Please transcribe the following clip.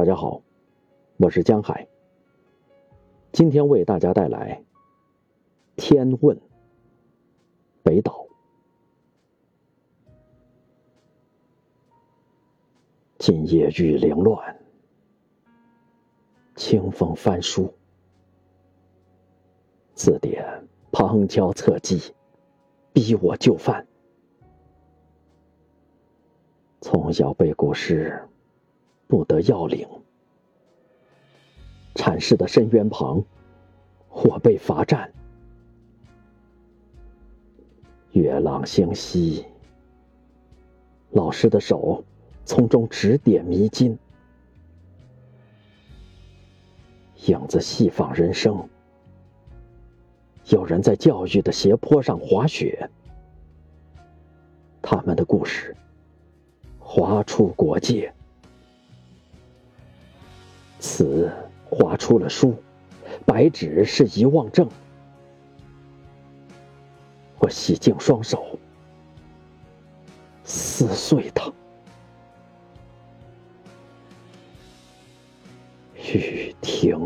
大家好，我是江海。今天为大家带来《天问》北岛。今夜雨凌乱，清风翻书，字典旁敲侧击，逼我就范。从小背古诗。不得要领，阐释的深渊旁，我被罚站。月朗星稀，老师的手从中指点迷津，影子细仿人生。有人在教育的斜坡上滑雪，他们的故事划出国界。此画出了书，白纸是遗忘症。我洗净双手，撕碎它。雨停。